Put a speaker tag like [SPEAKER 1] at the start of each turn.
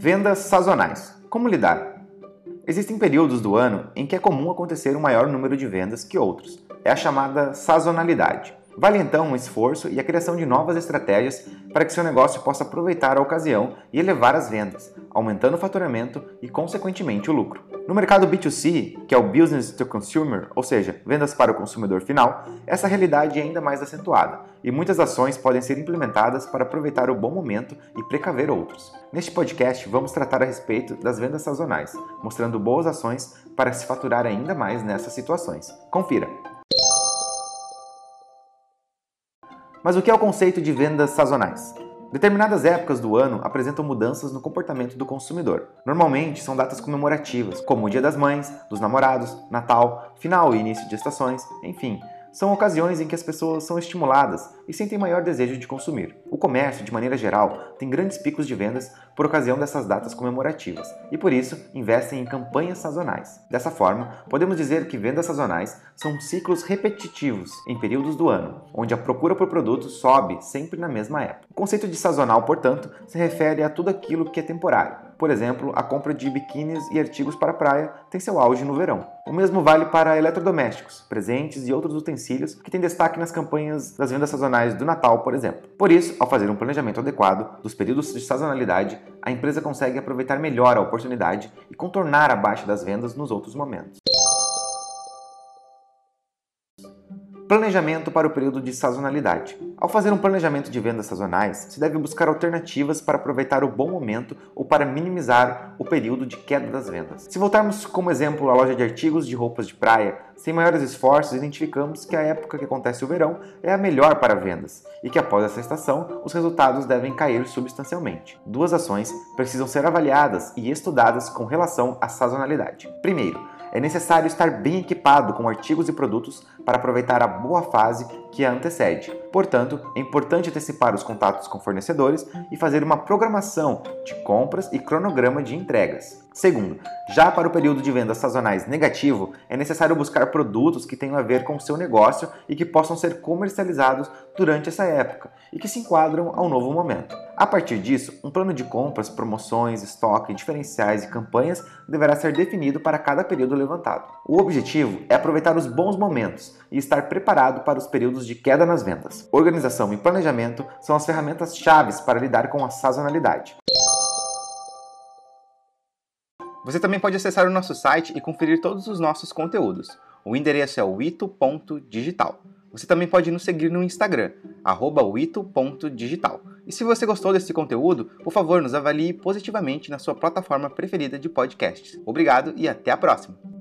[SPEAKER 1] Vendas sazonais. Como lidar? Existem períodos do ano em que é comum acontecer um maior número de vendas que outros. É a chamada sazonalidade. Vale então um esforço e a criação de novas estratégias para que seu negócio possa aproveitar a ocasião e elevar as vendas, aumentando o faturamento e, consequentemente, o lucro. No mercado B2C, que é o Business to Consumer, ou seja, vendas para o consumidor final, essa realidade é ainda mais acentuada e muitas ações podem ser implementadas para aproveitar o bom momento e precaver outros. Neste podcast, vamos tratar a respeito das vendas sazonais, mostrando boas ações para se faturar ainda mais nessas situações. Confira! Mas o que é o conceito de vendas sazonais? Determinadas épocas do ano apresentam mudanças no comportamento do consumidor. Normalmente são datas comemorativas, como o Dia das Mães, dos Namorados, Natal, final e início de estações, enfim, são ocasiões em que as pessoas são estimuladas e sentem maior desejo de consumir. O comércio, de maneira geral, tem grandes picos de vendas por ocasião dessas datas comemorativas e, por isso, investem em campanhas sazonais. Dessa forma, podemos dizer que vendas sazonais são ciclos repetitivos em períodos do ano, onde a procura por produtos sobe sempre na mesma época. O conceito de sazonal, portanto, se refere a tudo aquilo que é temporário por exemplo, a compra de biquínis e artigos para praia tem seu auge no verão. O mesmo vale para eletrodomésticos, presentes e outros utensílios que têm destaque nas campanhas das vendas sazonais do Natal, por exemplo. Por isso, ao fazer um planejamento adequado dos períodos de sazonalidade, a empresa consegue aproveitar melhor a oportunidade e contornar a baixa das vendas nos outros momentos. Planejamento para o período de sazonalidade. Ao fazer um planejamento de vendas sazonais, se deve buscar alternativas para aproveitar o bom momento ou para minimizar o período de queda das vendas. Se voltarmos como exemplo a loja de artigos de roupas de praia, sem maiores esforços, identificamos que a época que acontece o verão é a melhor para vendas e que após essa estação os resultados devem cair substancialmente. Duas ações precisam ser avaliadas e estudadas com relação à sazonalidade. Primeiro, é necessário estar bem equipado com artigos e produtos para aproveitar a boa fase que a antecede. Portanto, é importante antecipar os contatos com fornecedores e fazer uma programação de compras e cronograma de entregas. Segundo, já para o período de vendas sazonais negativo, é necessário buscar produtos que tenham a ver com o seu negócio e que possam ser comercializados durante essa época e que se enquadram ao novo momento. A partir disso, um plano de compras, promoções, estoque, diferenciais e campanhas deverá ser definido para cada período levantado. O objetivo é aproveitar os bons momentos e estar preparado para os períodos de queda nas vendas. Organização e planejamento são as ferramentas chaves para lidar com a sazonalidade. Você também pode acessar o nosso site e conferir todos os nossos conteúdos. O endereço é o ito.digital. Você também pode nos seguir no Instagram, ito.digital. E se você gostou desse conteúdo, por favor, nos avalie positivamente na sua plataforma preferida de podcasts. Obrigado e até a próxima!